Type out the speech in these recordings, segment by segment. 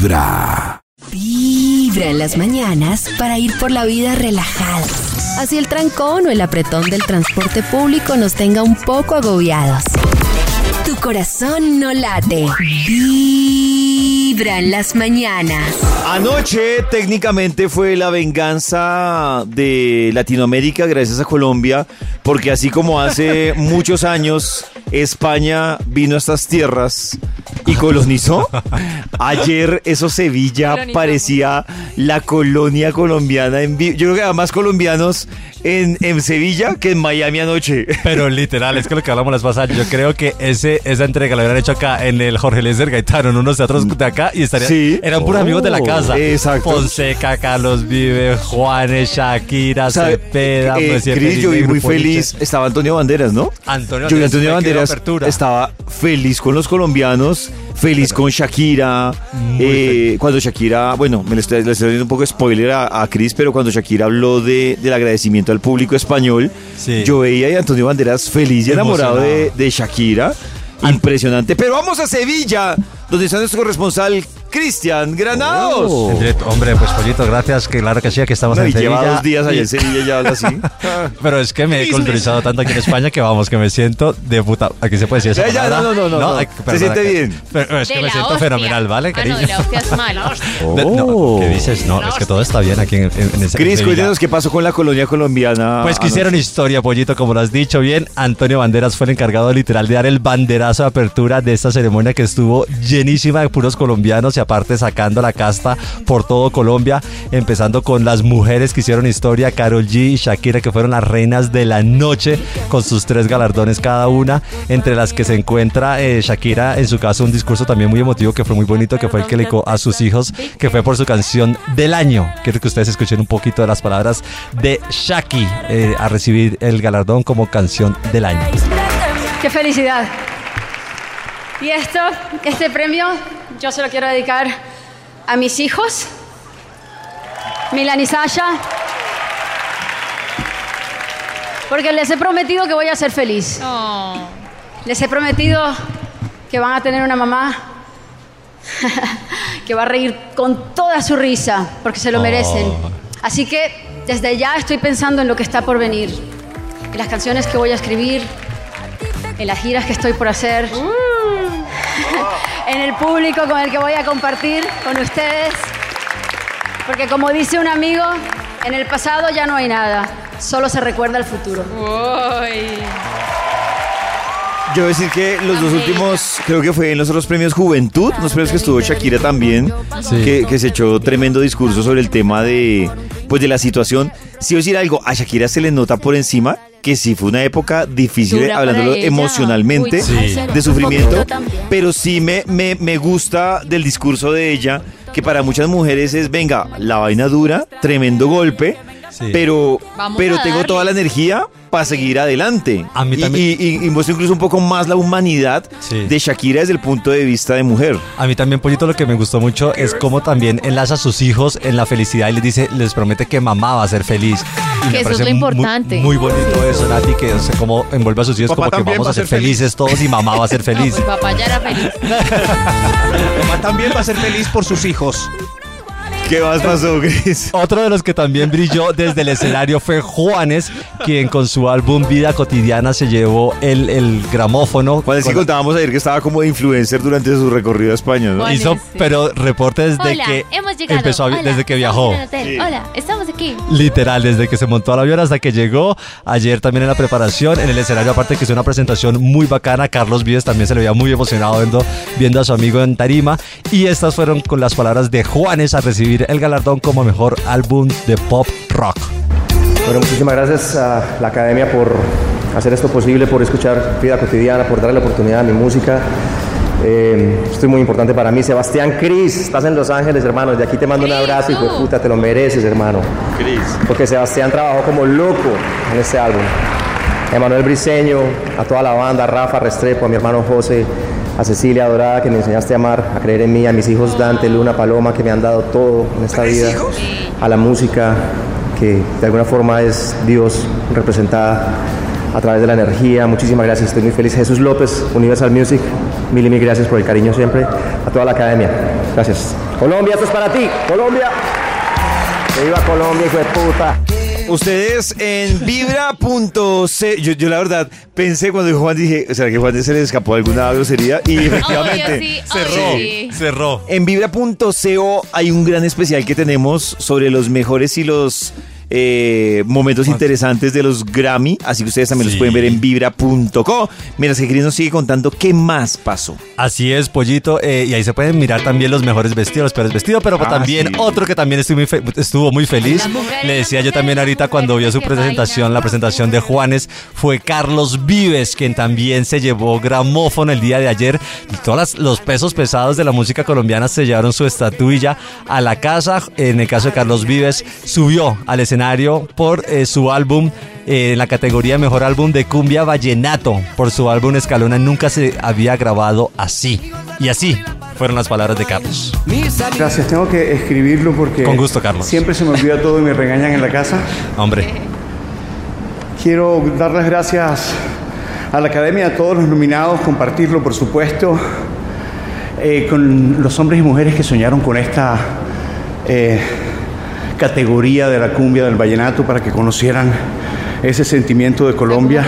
Vibra. Vibra en las mañanas para ir por la vida relajada. Así el trancón o el apretón del transporte público nos tenga un poco agobiados. Tu corazón no late. Vibra en las mañanas. Anoche técnicamente fue la venganza de Latinoamérica gracias a Colombia, porque así como hace muchos años España vino a estas tierras y colonizó, ayer eso Sevilla parecía la colonia colombiana en vivo. Yo creo que había más colombianos en, en Sevilla que en Miami anoche. Pero literal, es que lo que hablamos las pasadas, yo creo que ese, esa entrega la hubieran hecho acá en el Jorge Lézer Gaetano, en unos teatros de acá, y estarían, Sí. eran puros amigos de la Oh, casa. exacto. Fonseca, Carlos Vive, Juanes, Shakira. Cepeda, Eh, Presidente Cris, yo vi muy feliz. Estaba Antonio Banderas, ¿no? Antonio Yo vi Banderas, Antonio Banderas estaba feliz con los colombianos, feliz con Shakira. eh, cuando Shakira, bueno, me le estoy, le estoy dando un poco de spoiler a, a Chris, pero cuando Shakira habló de, del agradecimiento al público español, Sí. yo veía a Antonio Banderas feliz y enamorado de, de Shakira. Impresionante. Pero vamos a Sevilla, donde está nuestro corresponsal Cristian Granados. Directo. Hombre, pues Pollito, gracias, que claro que sí, aquí estamos No, en y lleva Sevilla. dos días allá en Sevilla y ya habla así. Pero es que me he culturizado tanto aquí en España que vamos, que me siento de puta. Aquí se puede decir Ya, ya, palabra? no, no, no, Se siente que- bien. Pero es que De me siento hostia. fenomenal, ¿vale, Ah, cariño? no, de la hostia es mal. De- no, ¿Qué dices? No, es que todo está bien aquí en, en, en ese- Cris, Sevilla. cuéntanos qué pasó con la colonia colombiana. Pues que hicieron historia, Pollito, como lo has dicho bien. Antonio Banderas fue el encargado literal de dar el banderazo de apertura de esta ceremonia que estuvo llenísima de puros colombianos aparte sacando la casta por todo Colombia, empezando con las mujeres que hicieron historia, Carol G y Shakira, que fueron las reinas de la noche con sus tres galardones cada una, entre las que se encuentra eh, Shakira, en su caso un discurso también muy emotivo que fue muy bonito, que fue el que le a sus hijos, que fue por su canción del año. Quiero que ustedes escuchen un poquito de las palabras de Shaki eh, a recibir el galardón como canción del año. ¡Qué felicidad! Y esto, este premio, yo se lo quiero dedicar a mis hijos, Milan y Sasha, porque les he prometido que voy a ser feliz. Oh. Les he prometido que van a tener una mamá que va a reír con toda su risa, porque se lo merecen. Así que desde ya estoy pensando en lo que está por venir, en las canciones que voy a escribir, en las giras que estoy por hacer, en el público con el que voy a compartir con ustedes. Porque como dice un amigo, en el pasado ya no hay nada, solo se recuerda el futuro. Uy. Yo voy a decir que los dos últimos, creo que fue en los otros premios Juventud, los premios que estuvo Shakira también, Sí. que, que se echó tremendo discurso sobre el tema de, pues de la situación. Si voy a decir algo, a Shakira se le nota por encima que sí fue una época difícil, Dura hablándolo emocionalmente, Uy, Sí. de sufrimiento, pero sí me, me, me gusta del discurso de ella, que para muchas mujeres es, venga, la vaina dura, tremendo golpe, Sí. pero, Vamos pero tengo toda la energía para seguir adelante. A mí también- y, y- y muestra incluso un poco más la humanidad Sí. de Shakira desde el punto de vista de mujer. A mí también, Pollito, lo que me gustó mucho es cómo también enlaza a sus hijos en la felicidad y les dice, les promete que mamá va a ser feliz. Y Que eso es lo importante. Muy, bonito eso, Nati, que o sea, cómo envuelve a sus hijos Papá como que vamos va a ser feliz. felices todos y mamá va a ser feliz. Mi papá ya era feliz. Mamá también va a ser feliz por sus hijos. ¿Qué más pasó, Chris? Otro de los que también brilló desde el escenario fue Juanes, quien con su álbum Vida Cotidiana se llevó el, el gramófono. Cuando sí Con- contábamos ayer que estaba como de influencer durante su recorrido a España, ¿no? Juanes, hizo, sí. pero reporte desde Hola, que hemos llegado. empezó a vi- Hola, desde que viajó. Sí. Hola, estamos aquí. Literal, desde que se montó al avión hasta que llegó. Ayer también en la preparación, en el escenario, aparte que hizo una presentación muy bacana. Carlos Vives también se le veía muy emocionado viendo, viendo a su amigo en Tarima. Y estas fueron con las palabras de Juanes a recibir el galardón como mejor álbum de pop rock. Bueno, muchísimas gracias a la academia por hacer esto posible, por escuchar vida cotidiana, por darle la oportunidad a mi música. Eh, esto es muy importante para mí. Sebastián Cris, estás en Los Ángeles, hermano. De aquí te mando un Cris, abrazo y puta, te lo mereces, hermano. Chris. Porque Sebastián trabajó como loco en este álbum. A Emanuel Briseño, a toda la banda, a Rafa Restrepo, a mi hermano José, a Cecilia Dorada, que me enseñaste a amar, a creer en mí, a mis hijos Dante, Luna, Paloma, que me han dado todo en esta vida, a la música, que de alguna forma es Dios representada a través de la energía. Muchísimas gracias, estoy muy feliz. Jesús López, Universal Music, mil y mil gracias por el cariño siempre. A toda la academia, gracias. Colombia, esto es para ti. Colombia. Que viva Colombia, hijo de puta. Ustedes en vibra.c. Yo, yo la verdad pensé cuando dijo Juan, dije, ¿será que Juan se le escapó alguna grosería? Y efectivamente. Obvio, sí, cerró. sí. Cerró. En vibra.co hay un gran especial que tenemos sobre los mejores y los eh, momentos interesantes de los Grammy. Así que ustedes también los pueden ver en vibra.co. Mientras que Cris nos sigue contando qué más pasó. Así es, Pollito. eh, y ahí se pueden mirar también los mejores vestidos, los peores vestidos. Pero Ah, también sí. otro que también estuvo muy, fe- estuvo muy feliz. Le decía yo también ahorita cuando vio su presentación, la presentación de Juanes, fue Carlos Vives, quien también se llevó gramófono el día de ayer. Y todos los pesos pesados de la música colombiana se llevaron su estatuilla a la casa. En el caso de Carlos Vives, subió al escenario por eh, su álbum eh, en la categoría Mejor Álbum de Cumbia Vallenato. Por su álbum Escalona nunca se había grabado así. Y así fueron las palabras de Carlos. Gracias, tengo que escribirlo porque Con gusto, Carlos. siempre se me olvida todo y me regañan en la casa. Hombre, Quiero dar las gracias a la Academia, a todos los nominados, compartirlo, por supuesto, eh, con los hombres y mujeres que soñaron con esta eh, categoría de la cumbia del vallenato para que conocieran ese sentimiento de Colombia.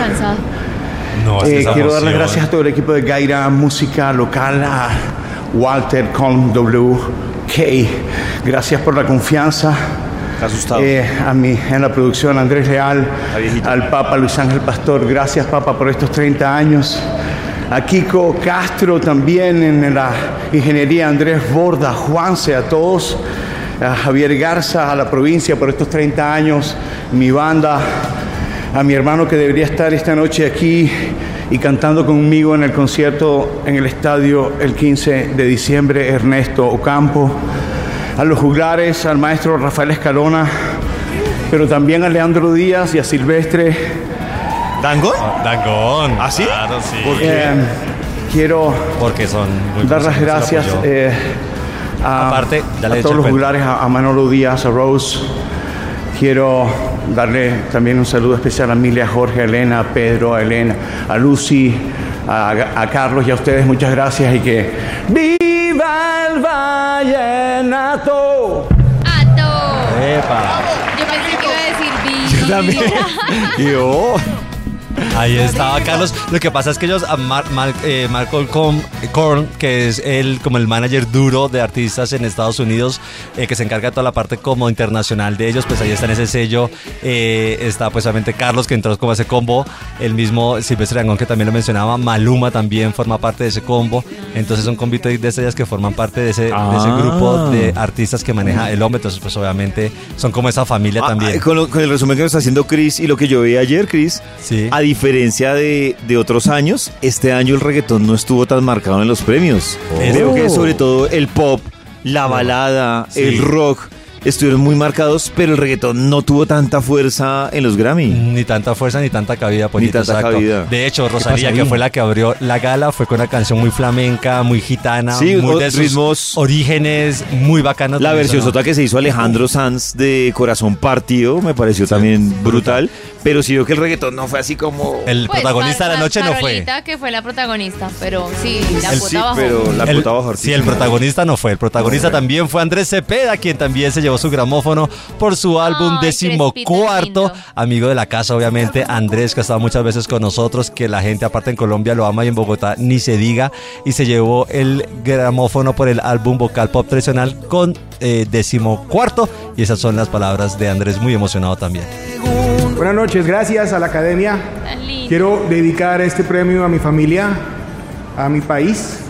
No, es Eh, quiero dar las gracias a todo el equipo de Gaira Música Local, a Walter, Colm W, K. Gracias por la confianza. Asustado. Eh, a mí en la producción, Andrés Leal, al Papa Luis Ángel Pastor. Gracias, Papa, por estos 30 años. A Kiko Castro también en la ingeniería, Andrés Borda, Juanse, a todos. A Javier Garza, a la provincia por estos 30 años. Mi banda, a mi hermano que debería estar esta noche aquí y cantando conmigo en el concierto en el estadio el 15 de diciembre, Ernesto Ocampo, a los juglares, al maestro Rafael Escalona, pero también a Leandro Díaz y a Silvestre. ¿Dango? Dangón. ¿Ah, sí? Claro, sí. Eh, quiero Porque son muy dar las gracias eh, a, Aparte, a todos los cuento. juglares, a, a Manolo Díaz, a Rose. Quiero darle también un saludo especial a Emilia, a Jorge, a Elena, a Pedro, a Elena, a Lucy, a, a Carlos y a ustedes. Muchas gracias y que ¡Viva el vallenato! ¡Ato! Epa. Yo pensé que iba a decir vi. Yo también. Yo. Ahí estaba Carlos. Lo que pasa es que ellos, a Mar- Mar- eh, Marco Com- Korn, que es el como el manager duro de artistas en Estados Unidos, eh, que se encarga de toda la parte como internacional de ellos, pues ahí está en ese sello. Eh, está pues obviamente Carlos, que entró como ese combo. El mismo Silvestre Dangón, que también lo mencionaba. Maluma también forma parte de ese combo. Entonces son combito de estrellas que forman parte de ese, de ese Ah. grupo de artistas que maneja el hombre. Entonces pues obviamente son como esa familia Ah, también. ah, con, lo- con el resumen que nos está haciendo Chris y lo que yo vi ayer, Chris, Sí. a diferencia de, de otros años, este año el reggaetón no estuvo tan marcado en los premios. Creo que sobre todo el pop, la balada, Sí. el rock estuvieron muy marcados, pero el reggaetón no tuvo tanta fuerza en los Grammy. Ni tanta fuerza ni tanta cabida, Pollito, tanta exacto. cabida. De hecho, Rosalía, que fue la que abrió la gala, fue con una canción muy flamenca, muy gitana, Sí, muy de sus ritmos- orígenes, muy bacanos. La versión sota que se hizo Alejandro Sanz de Corazón Partido me pareció también brutal, pero sí veo que el reggaetón no fue así como... El Pues, protagonista de la noche no fue. Que fue la protagonista, pero sí, la El sí, bajó. pero la El- cuota bajó sí, el protagonista no fue. El protagonista también fue Andrés Cepeda, quien también se llevó su gramófono por su álbum Ay, decimocuarto. Amigo de la casa, obviamente. Andrés, que ha estado muchas veces con nosotros, que la gente, aparte en Colombia, lo ama y en Bogotá ni se diga. Y se llevó el gramófono por el álbum vocal pop tradicional con eh, decimocuarto. Y esas son las palabras de Andrés, muy emocionado también. Buenas noches, gracias a la academia. Quiero dedicar este premio a mi familia, a mi país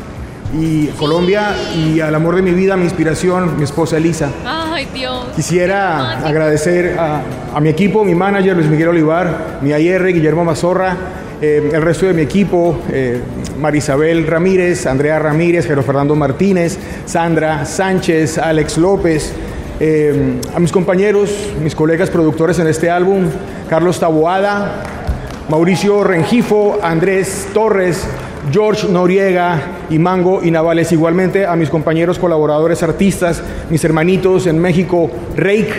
y Colombia y al amor de mi vida, mi inspiración, mi esposa Elisa. Ay, Dios. Quisiera agradecer a, a mi equipo, mi manager Luis Miguel Olivar, mi AR Guillermo Mazorra, eh, el resto de mi equipo, eh, Marisabel Ramírez, Andrea Ramírez, Jero Fernando Martínez, Sandra Sánchez, Alex López, eh, a mis compañeros, mis colegas productores en este álbum, Carlos Taboada, Mauricio Rengifo, Andrés Torres, George Noriega y Mango y Navales. Igualmente a mis compañeros colaboradores artistas, mis hermanitos en México, Reik,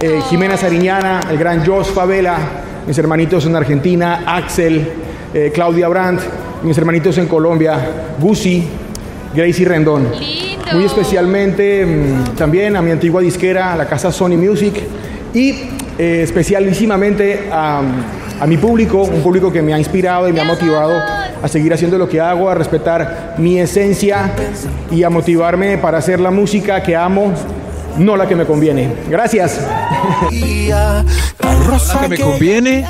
eh, Jimena Sariñana, el gran Jos Favela, mis hermanitos en Argentina, Axel, eh, Claudia Brandt, mis hermanitos en Colombia, Gusi, Gracie Rendón. Lindo. muy especialmente mm, también a mi antigua disquera, a la casa Sony Music, y eh, especialísimamente a, a mi público, un público que me ha inspirado y me ha motivado a seguir haciendo lo que hago, a respetar mi esencia y a motivarme para hacer la música que amo, no la que me conviene. Gracias. La que me conviene.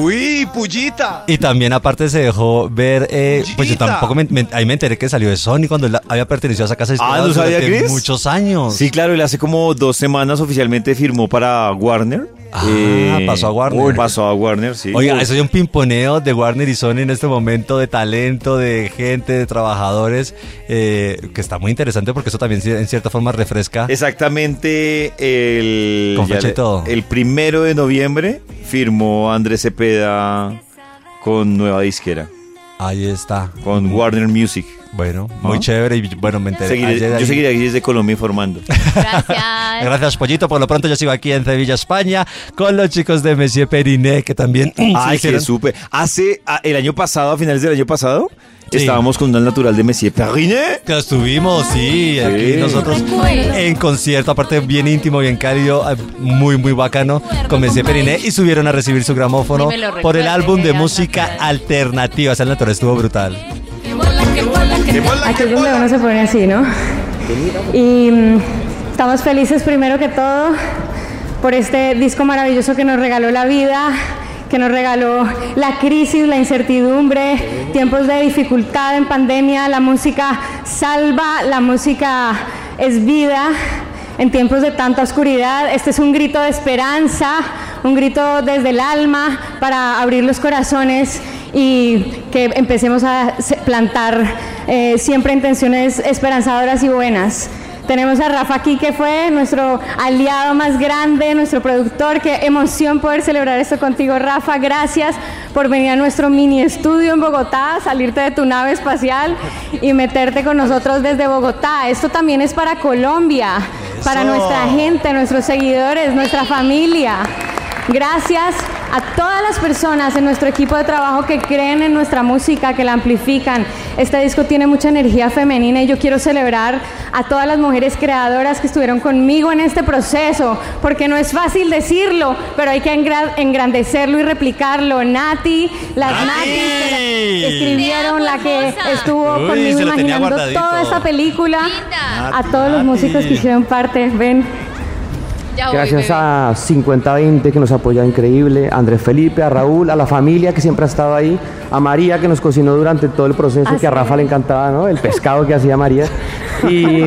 Uy, pullita. Y también aparte se dejó ver, eh, pues yo tampoco me, me- ahí me enteré que salió de Sony cuando él había pertenecido a esa casa Ah, ¿no sabía, Chris? muchos años. Sí, claro, él hace como dos semanas oficialmente firmó para Warner. Ah, pasó a Warner. pasó a Warner, sí. Oiga, eso es un pimponeo de Warner y Sony en este momento de talento, de gente, de trabajadores, eh, que está muy interesante porque eso también en cierta forma refresca. Exactamente el, le- todo. el primero de noviembre firmó Andrés Cepeda con nueva disquera, Ahí está. con Warner Music. Bueno, muy chévere y bueno, me enteré. Seguiré- ayer yo ahí. seguiré aquí desde Colombia informando. Gracias. Gracias, Pollito. Por lo pronto yo sigo aquí en Sevilla, España, con los chicos de Monsieur Periné, que también Ay, que supe. Hace ah, el año pasado, a finales del año pasado, Sí. estábamos con un natural de Messier Periné. Que estuvimos, sí, aquí Sí. nosotros en concierto, aparte bien íntimo, bien cálido, eh, muy, muy bacano, con Messier Periné y subieron a recibir su gramófono por el álbum de música alternativa. Ese natural estuvo brutal. Aquí es donde uno se pone así, ¿no? Y mm, estamos felices primero que todo por este disco maravilloso que nos regaló la vida, que nos regaló la crisis, la incertidumbre, tiempos de dificultad en pandemia. La música salva, la música es vida. En tiempos de tanta oscuridad, este es un grito de esperanza, un grito desde el alma para abrir los corazones y que empecemos a plantar eh, siempre intenciones esperanzadoras y buenas. Tenemos a Rafa aquí que fue nuestro aliado más grande, nuestro productor. Qué emoción poder celebrar esto contigo, Rafa. Gracias por venir a nuestro mini estudio en Bogotá, salirte de tu nave espacial y meterte con nosotros desde Bogotá. Esto también es para Colombia, para nuestra gente, nuestros seguidores, nuestra familia. Gracias a todas las personas en nuestro equipo de trabajo que creen en nuestra música, que la amplifican. Este disco tiene mucha energía femenina y yo quiero celebrar a todas las mujeres creadoras que estuvieron conmigo en este proceso, porque no es fácil decirlo, pero hay que engra- engrandecerlo y replicarlo. Nati, las Nati que la- escribieron, la que estuvo Uy, conmigo imaginando toda esta película, Linda. a todos los músicos que hicieron parte. Ven. Ya Gracias a 5020 que nos apoya increíble, a Andrés Felipe, a Raúl, a la familia que siempre ha estado ahí, a María que nos cocinó durante todo el proceso, Ah, que a. Rafa le encantaba, ¿no? El pescado que hacía María. Y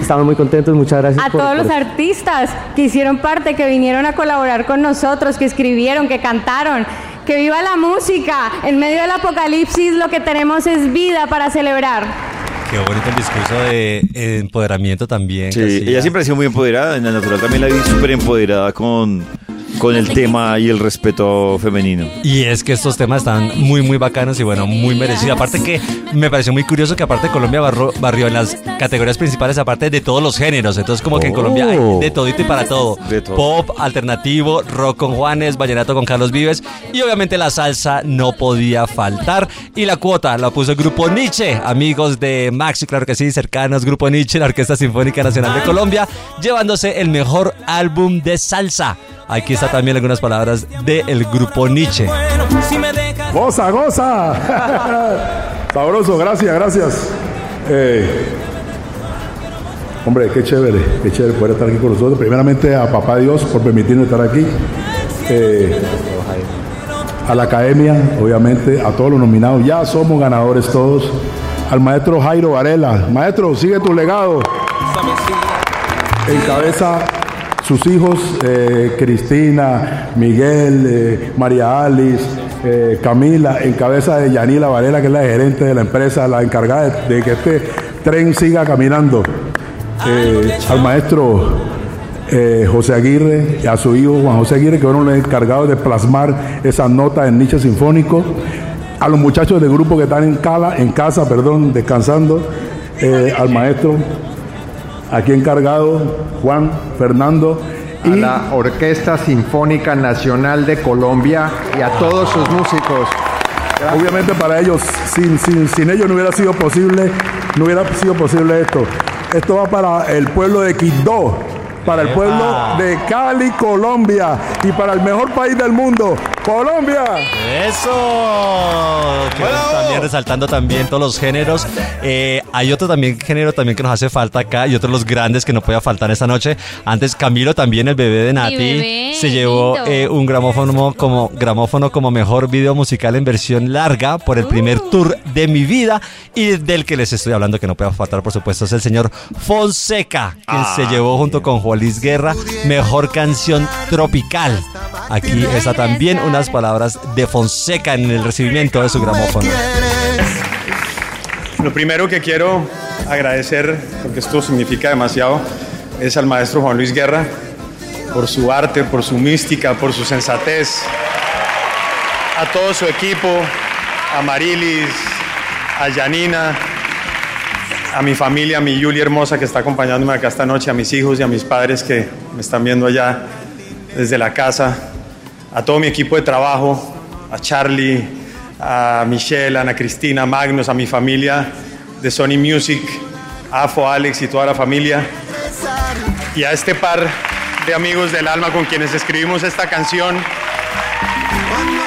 estamos muy contentos, muchas gracias. A por- todos por los artistas que hicieron parte, que vinieron a colaborar con nosotros, que escribieron, que cantaron. Que viva la música. En medio del apocalipsis lo que tenemos es vida para celebrar. Qué bonito el discurso de eh, empoderamiento también. Sí, ella siempre ha sido muy empoderada. En la natural también la vi súper empoderada con, con el tema y el respeto femenino. Y es que estos temas están muy, muy bacanos y bueno, muy merecidos. Aparte que me pareció muy curioso que aparte Colombia barro- barrió en las categorías principales, aparte de todos los géneros. Entonces como que en Colombia hay Oh. de todito y para todo. De todo. Pop, alternativo, rock con Juanes, vallenato con Carlos Vives y obviamente la salsa no podía faltar. Y la cuota la puso el Grupo Nietzsche, amigos de Maxi, claro que sí, cercanos, Grupo Nietzsche, la Orquesta Sinfónica Nacional de Colombia, llevándose el mejor álbum de salsa. Aquí está también algunas palabras del Grupo Nietzsche. Goza, goza. Sabroso, gracias, gracias. Eh, hombre, qué chévere, qué chévere poder estar aquí con nosotros. Primeramente a Papá Dios por permitirnos estar aquí. Eh, a la academia, obviamente, a todos los nominados. Ya somos ganadores todos. Al maestro Jairo Varela. Maestro, sigue tu legado. Encabeza sus hijos, eh, Cristina, Miguel, eh, María Alice, eh, Camila, en cabeza de Yanila Varela, que es la gerente de la empresa, la encargada de, que este tren siga caminando. Al maestro José Aguirre a su hijo Juan José Aguirre, que fueron los encargados de plasmar esas notas en Nietzsche Sinfónico. A los muchachos del grupo que están en, cala, en casa, perdón, descansando. Al maestro aquí encargado, Juan Fernando. a la Orquesta Sinfónica Nacional de Colombia y a todos sus músicos. Obviamente para ellos, sin, sin, sin ellos no hubiera sido posible, no hubiera sido posible esto. Esto va para el pueblo de Quito, para el pueblo de Cali, Colombia y para el mejor país del mundo, Colombia. Eso. Que también resaltando también todos los géneros. Eh, hay otro también género también que nos hace falta acá y otro de los grandes que no podía faltar esta noche. Antes Camilo también el bebé de Nati bebé, se llevó eh, un gramófono como gramófono como mejor video musical en versión larga por el primer Uh. tour de mi vida y del que les estoy hablando que no puede faltar por supuesto es el señor Fonseca quien Ah. se llevó junto con Juan Luis Guerra mejor canción tropical. Aquí está también unas palabras de Fonseca en el recibimiento de su gramófono. Lo primero que quiero agradecer, porque esto significa demasiado, es al maestro Juan Luis Guerra por su arte, por su mística, por su sensatez, a todo su equipo, a Marilis, a Janina, a mi familia, a mi Julia hermosa que está acompañándome acá esta noche, a mis hijos y a mis padres que me están viendo allá desde la casa, a todo mi equipo de trabajo, a Charlie, a Michelle, a Ana Cristina, a Magnus, a mi familia de Sony Music, a Afo, Alex y toda la familia, y a este par de amigos del alma con quienes escribimos esta canción.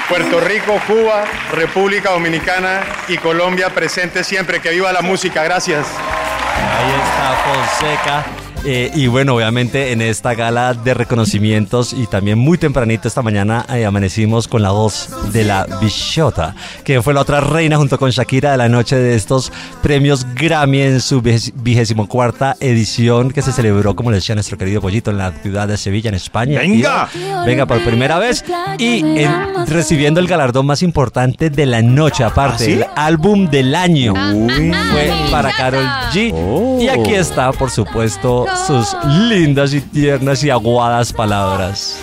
Puerto Rico, Cuba, República Dominicana y Colombia presentes siempre. Que viva la música. Gracias. Ahí está Fonseca. Eh, y bueno, obviamente en esta gala de reconocimientos y también muy tempranito esta mañana eh, amanecimos con la voz de la Bichota, que fue la otra reina junto con Shakira de la noche de estos premios Grammy en su vigésimo cuarta edición que se celebró, como le decía nuestro querido Pollito, en la ciudad de Sevilla, en España. ¡Venga! Venga, por primera vez. Y en- recibiendo el galardón más importante de la noche, aparte, ¿Ah, sí? el álbum del año. Uy. Fue para Carol G. Y aquí está, por supuesto, sus lindas y tiernas y aguadas palabras.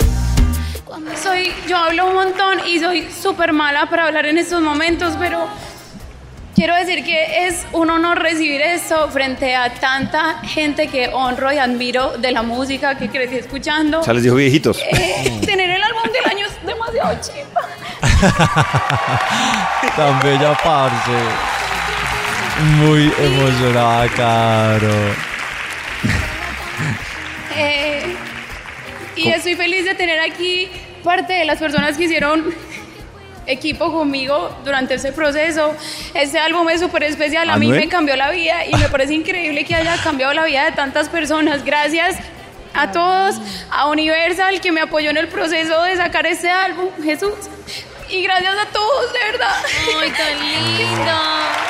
Soy, yo hablo un montón y soy súper mala para hablar en estos momentos, pero quiero decir que es un honor recibir esto frente a tanta gente que honro y admiro de la música que crecí escuchando. Sea, les dijo viejitos. Eh, tener el álbum del año es demasiado chimba. Tan bella parce. Muy emocionada, Caro. Eh, y estoy feliz de tener aquí parte de las personas que hicieron equipo conmigo durante ese proceso. Este álbum es súper especial, a mí ¿Anuel? me cambió la vida y me parece increíble que haya cambiado la vida de tantas personas. Gracias a todos, a Universal que me apoyó en el proceso de sacar este álbum, Jesús. Y gracias a todos, de verdad. ¡Ay, tan lindo!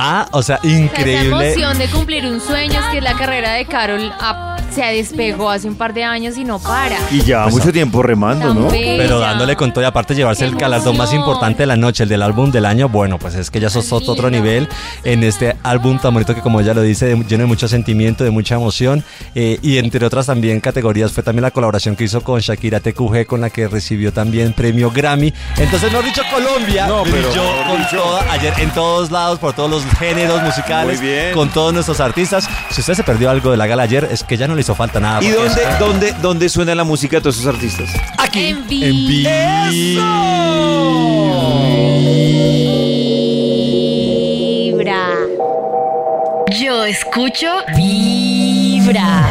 Ah, o sea, Esa increíble. emoción de cumplir un sueño es que la carrera de Carol ah, se despegó hace un par de años y no para. Y ya Pues, mucho tiempo remando, ¿no? Bella. Pero dándole con todo y aparte llevarse el galardón más importante de la noche, el del álbum del año, bueno, pues es que ya sos otro, otro nivel en este álbum tan bonito que como ella lo dice, lleno de mucho sentimiento, de mucha emoción eh, y entre otras también categorías fue también la colaboración que hizo con Shakira TQG con la que recibió también premio Grammy. Entonces, no dicho Colombia, No, pero, brilló con dicho. toda, ayer en todos lados, por todos los géneros musicales, Muy bien. con todos nuestros artistas. Si usted se perdió algo de la gala ayer, es que ya no le hizo falta nada. ¿Y dónde, es- dónde, dónde suena la música de todos esos artistas? Aquí. En En vivo. Vibra. Yo escucho Vibra.